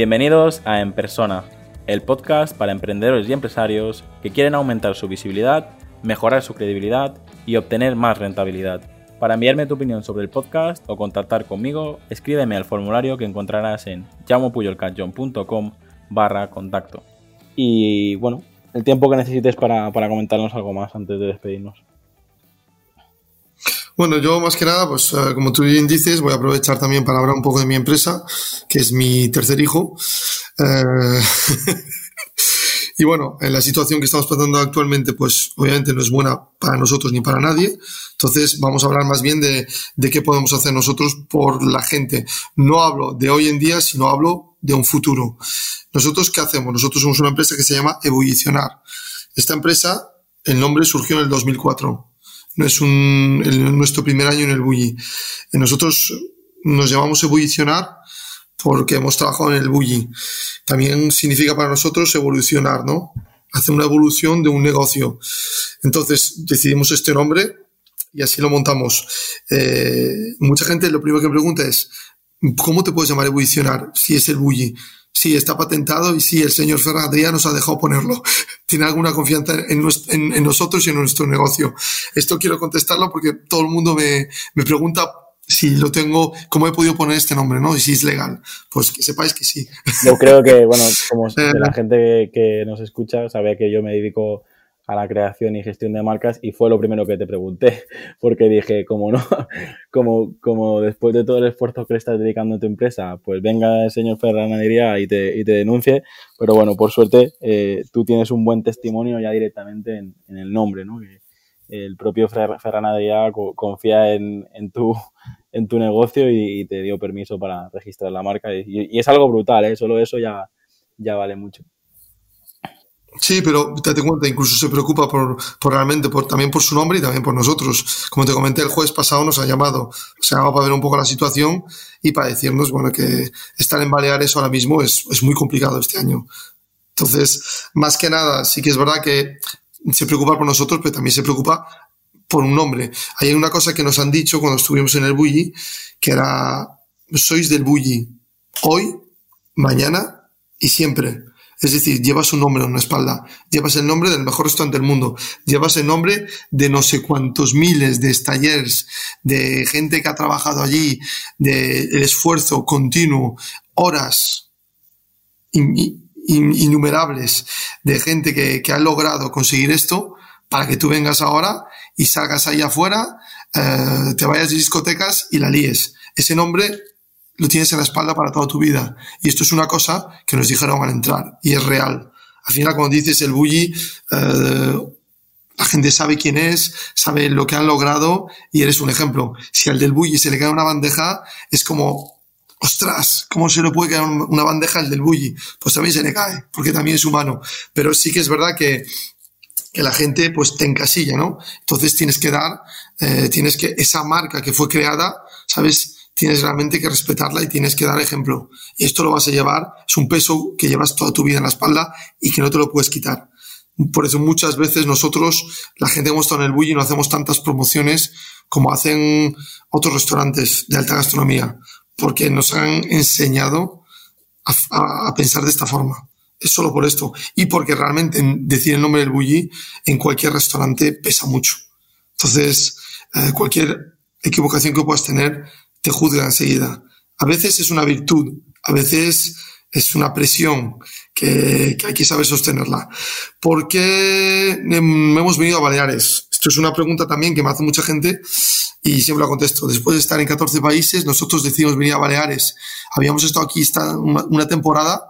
Bienvenidos a En Persona, el podcast para emprendedores y empresarios que quieren aumentar su visibilidad, mejorar su credibilidad y obtener más rentabilidad. Para enviarme tu opinión sobre el podcast o contactar conmigo, escríbeme al formulario que encontrarás en llamopuyolcanchon.com barra contacto. Y bueno, el tiempo que necesites para, para comentarnos algo más antes de despedirnos. Bueno, yo más que nada, pues eh, como tú bien dices, voy a aprovechar también para hablar un poco de mi empresa, que es mi tercer hijo. Eh, y bueno, en la situación que estamos pasando actualmente, pues obviamente no es buena para nosotros ni para nadie. Entonces vamos a hablar más bien de, de qué podemos hacer nosotros por la gente. No hablo de hoy en día, sino hablo de un futuro. Nosotros, ¿qué hacemos? Nosotros somos una empresa que se llama Ebullicionar. Esta empresa, el nombre surgió en el 2004 no es un, nuestro primer año en el bully. Nosotros nos llamamos ebullicionar porque hemos trabajado en el bully. También significa para nosotros evolucionar, ¿no? Hacer una evolución de un negocio. Entonces decidimos este nombre y así lo montamos. Eh, mucha gente lo primero que pregunta es, ¿cómo te puedes llamar evolucionar si es el bully? Sí, está patentado y sí, el señor Ferran nos ha dejado ponerlo. Tiene alguna confianza en, en, nosotros y en nuestro negocio. Esto quiero contestarlo porque todo el mundo me, me pregunta si lo tengo, cómo he podido poner este nombre, ¿no? Y si es legal. Pues que sepáis que sí. Yo creo que, bueno, como la gente que nos escucha sabe que yo me dedico a la creación y gestión de marcas y fue lo primero que te pregunté, porque dije, como no, como, como después de todo el esfuerzo que le estás dedicando a tu empresa, pues venga el señor Ferranadería y te, y te denuncie, pero bueno, por suerte eh, tú tienes un buen testimonio ya directamente en, el nombre, ¿no? el propio Ferranadería confía en, en, tu, en tu negocio y, te dio permiso para registrar la marca y, y es algo brutal, ¿eh? solo eso ya, ya vale mucho. Sí, pero date cuenta, incluso se preocupa por, por realmente, por, también por su nombre y también por nosotros. Como te comenté, el jueves pasado nos ha llamado, se ha llamado para ver un poco la situación y para decirnos, bueno, que estar en Baleares ahora mismo es, es muy complicado este año. Entonces, más que nada, sí que es verdad que se preocupa por nosotros, pero también se preocupa por un nombre. Hay una cosa que nos han dicho cuando estuvimos en el Bulli, que era, sois del Bulli hoy, mañana y siempre. Es decir, llevas un nombre en una espalda, llevas el nombre del mejor restaurante del mundo, llevas el nombre de no sé cuántos miles de talleres, de gente que ha trabajado allí, del el esfuerzo continuo, horas innumerables de gente que, que, ha logrado conseguir esto para que tú vengas ahora y salgas ahí afuera, eh, te vayas de discotecas y la líes. Ese nombre lo tienes en la espalda para toda tu vida. Y esto es una cosa que nos dijeron al entrar y es real. Al final, cuando dices el bully, eh, la gente sabe quién es, sabe lo que han logrado y eres un ejemplo. Si al del bully se le cae una bandeja, es como, ostras, ¿cómo se le puede caer una bandeja al del bully? Pues también se le cae, porque también es humano. Pero sí que es verdad que, que la gente pues te encasilla, ¿no? Entonces tienes que dar, eh, tienes que, esa marca que fue creada, ¿sabes? Tienes realmente que respetarla y tienes que dar ejemplo. Esto lo vas a llevar, es un peso que llevas toda tu vida en la espalda y que no te lo puedes quitar. Por eso muchas veces nosotros, la gente que hemos estado en el bully, no hacemos tantas promociones como hacen otros restaurantes de alta gastronomía, porque nos han enseñado a, pensar de esta forma. Es solo por esto. Y porque realmente decir el nombre del bully en cualquier restaurante pesa mucho. Entonces, eh, cualquier equivocación que puedas tener te juzga enseguida. A veces es una virtud, a veces es una presión que, hay que saber sostenerla. ¿Por qué hemos venido a Baleares? Esto es una pregunta también que me hace mucha gente y siempre la contesto. Después de estar en 14 países, nosotros decidimos venir a Baleares. Habíamos estado aquí una, temporada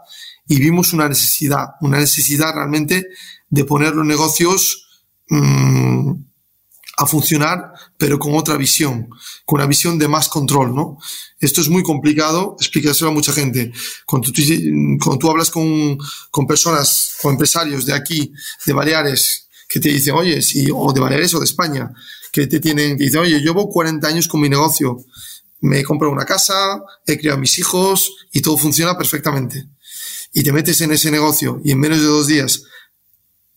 y vimos una necesidad, una necesidad realmente de poner los negocios mmm, a funcionar, pero con otra visión, con una visión de más control, ¿no? Esto es muy complicado explicárselo a mucha gente. Cuando tú, cuando tú hablas con, con personas, con empresarios de aquí, de Baleares, que te dicen, oye, si, o de Baleares o de España, que te tienen, que dicen, oye, llevo 40 años con mi negocio, me he comprado una casa, he criado a mis hijos y todo funciona perfectamente. Y te metes en ese negocio y en menos de dos días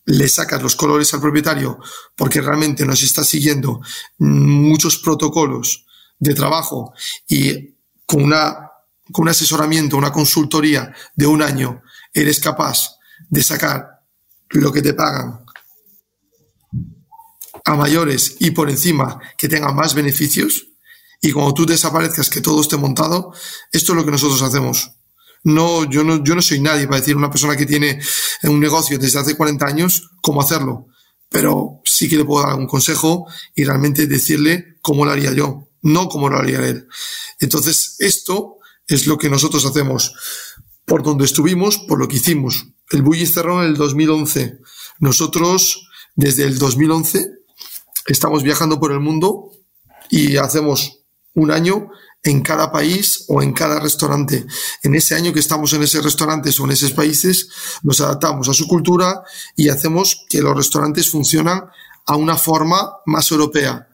le sacas los colores al propietario porque realmente nos está siguiendo muchos protocolos de trabajo y con una con un asesoramiento, una consultoría de un año, eres capaz de sacar lo que te pagan a mayores y por encima que tengan más beneficios, y cuando tú desaparezcas que todo esté montado, esto es lo que nosotros hacemos. No, yo no, yo no soy nadie para decir a una persona que tiene un negocio desde hace 40 años cómo hacerlo, pero sí que le puedo dar un consejo y realmente decirle cómo lo haría yo, no cómo lo haría él. Entonces, esto es lo que nosotros hacemos. Por donde estuvimos, por lo que hicimos. El Bully cerró en el 2011. Nosotros, desde el 2011, estamos viajando por el mundo y hacemos un año en cada país o en cada restaurante. En ese año que estamos en esos restaurantes o en esos países, nos adaptamos a su cultura y hacemos que los restaurantes funcionan a una forma más europea.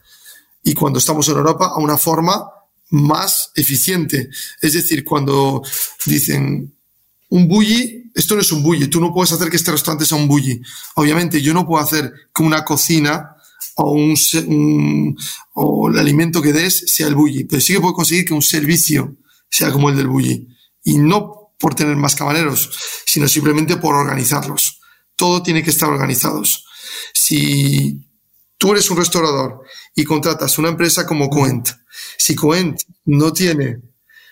Y cuando estamos en Europa, a una forma más eficiente. Es decir, cuando dicen un bully, esto no es un bully, tú no puedes hacer que este restaurante sea un bully. Obviamente, yo no puedo hacer que una cocina o, un, o el alimento que des sea el bully, pero sí que puedo conseguir que un servicio sea como el del bully. Y no por tener más camareros, sino simplemente por organizarlos. Todo tiene que estar organizado. Si tú eres un restaurador y contratas una empresa como Coent, si Coent no tiene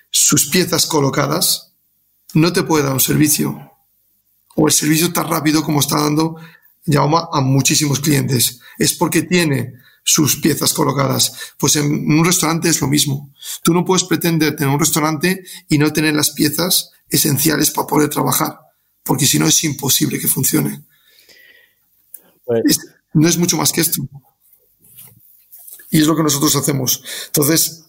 sus piezas colocadas, no te puede dar un servicio. O el servicio tan rápido como está dando Jaume a muchísimos clientes. Es porque tiene sus piezas colocadas. Pues en un restaurante es lo mismo. Tú no puedes pretender tener un restaurante y no tener las piezas esenciales para poder trabajar, porque si no es imposible que funcione. Pues no es mucho más que esto. Y es lo que nosotros hacemos. Entonces,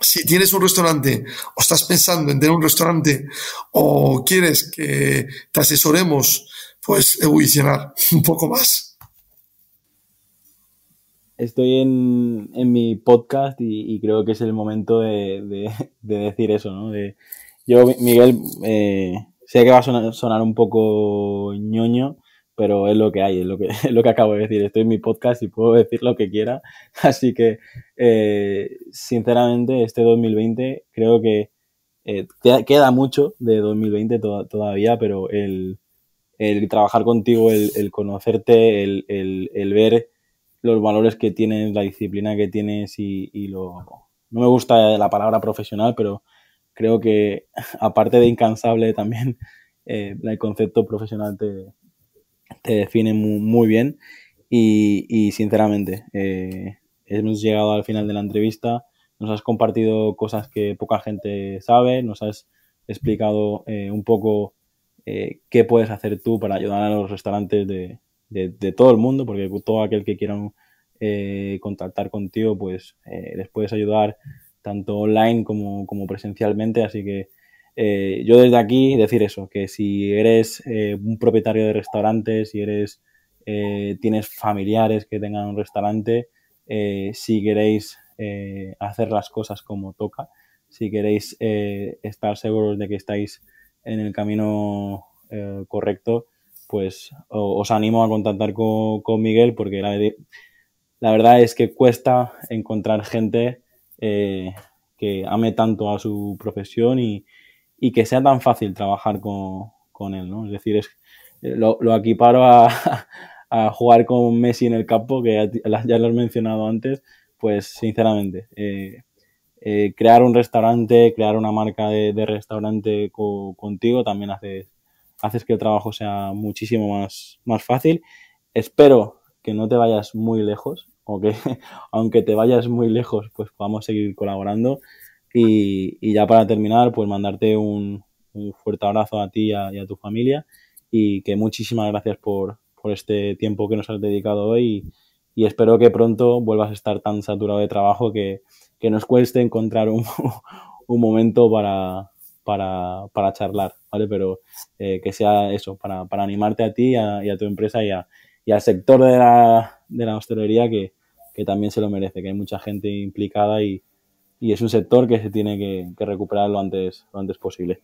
si tienes un restaurante o estás pensando en tener un restaurante o quieres que te asesoremos, pues evolucionar un poco más. Estoy en, mi podcast y, creo que es el momento de, decir eso, ¿no? yo, Miguel, eh, sé que va a sonar, un poco ñoño, pero es lo que hay, es lo que, es lo que acabo de decir. Estoy en mi podcast y puedo decir lo que quiera. Así que, eh, sinceramente, este 2020 creo que eh, queda, mucho de 2020 todavía, pero el, trabajar contigo, el, conocerte, el, ver los valores que tienes, la disciplina que tienes y, y lo... No me gusta la palabra profesional, pero creo que aparte de incansable también eh, el concepto profesional te, te define muy, bien. Y, sinceramente eh, hemos llegado al final de la entrevista, nos has compartido cosas que poca gente sabe, nos has explicado eh, un poco eh, qué puedes hacer tú para ayudar a los restaurantes de, de, todo el mundo, porque todo aquel que quiera contactar contigo, pues les puedes ayudar tanto online como, como presencialmente, así que eh, yo desde aquí decir eso, que si eres eh, un propietario de restaurantes, si eres, eh, tienes familiares que tengan un restaurante, si queréis hacer las cosas como toca, si queréis estar seguros de que estáis en el camino correcto, pues os animo a contactar con, con Miguel porque la, verdad es que cuesta encontrar gente que ame tanto a su profesión y, y que sea tan fácil trabajar con, con él, ¿no? Es decir, es, eh, lo, lo equiparo a, a, jugar con Messi en el campo, que ya, lo has mencionado antes, pues sinceramente, eh, eh, crear un restaurante, crear una marca de, de restaurante contigo también haces, haces que el trabajo sea muchísimo más, más fácil. Espero que no te vayas muy lejos, o que aunque te vayas muy lejos, pues podamos seguir colaborando. Y, ya para terminar, pues mandarte un, fuerte abrazo a ti y a, tu familia. Y que muchísimas gracias por, este tiempo que nos has dedicado hoy. y, espero que pronto vuelvas a estar tan saturado de trabajo que, nos cueste encontrar un, momento para, para, charlar, ¿vale? Pero eh, que sea eso, para, animarte a ti y a, tu empresa y, y, al sector de la, de la hostelería que, que también se lo merece, que hay mucha gente implicada y, y es un sector que se tiene que, recuperar lo antes, lo antes posible.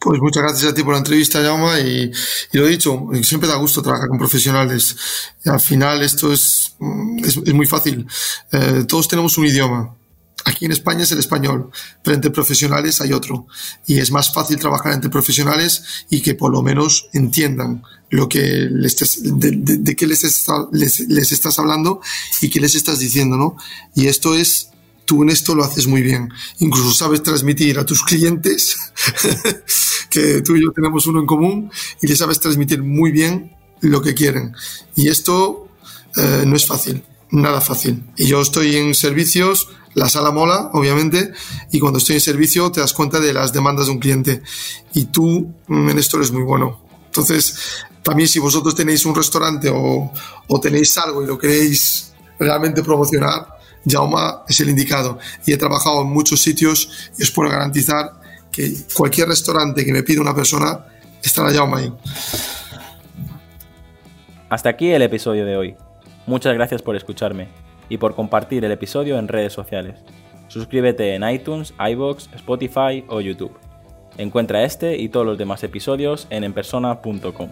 Pues muchas gracias a ti por la entrevista, Jaume, y, lo he dicho, siempre da gusto trabajar con profesionales. al final esto es, es, muy fácil. Eh, todos tenemos un idioma, Aquí en España es el español, pero entre profesionales hay otro. Y es más fácil trabajar entre profesionales y que por lo menos entiendan lo que de, qué les, les, estás hablando y qué les estás diciendo, ¿no? Y esto es, tú en esto lo haces muy bien. Incluso sabes transmitir a tus clientes, que tú y yo tenemos uno en común, y les sabes transmitir muy bien lo que quieren. Y esto eh, no es fácil, nada fácil. Y yo estoy en servicios, la sala mola, obviamente, y cuando estoy en servicio te das cuenta de las demandas de un cliente. Y tú mm, en esto eres muy bueno. Entonces, también si vosotros tenéis un restaurante o tenéis algo y lo queréis realmente promocionar, Jauma es el indicado. Y he trabajado en muchos sitios y os puedo garantizar que cualquier restaurante que me pida una persona, estará Jauma ahí. Hasta aquí el episodio de hoy. Muchas gracias por escucharme y por compartir el episodio en redes sociales. Suscríbete en iTunes, iBox, Spotify o YouTube. Encuentra este y todos los demás episodios en enpersona.com.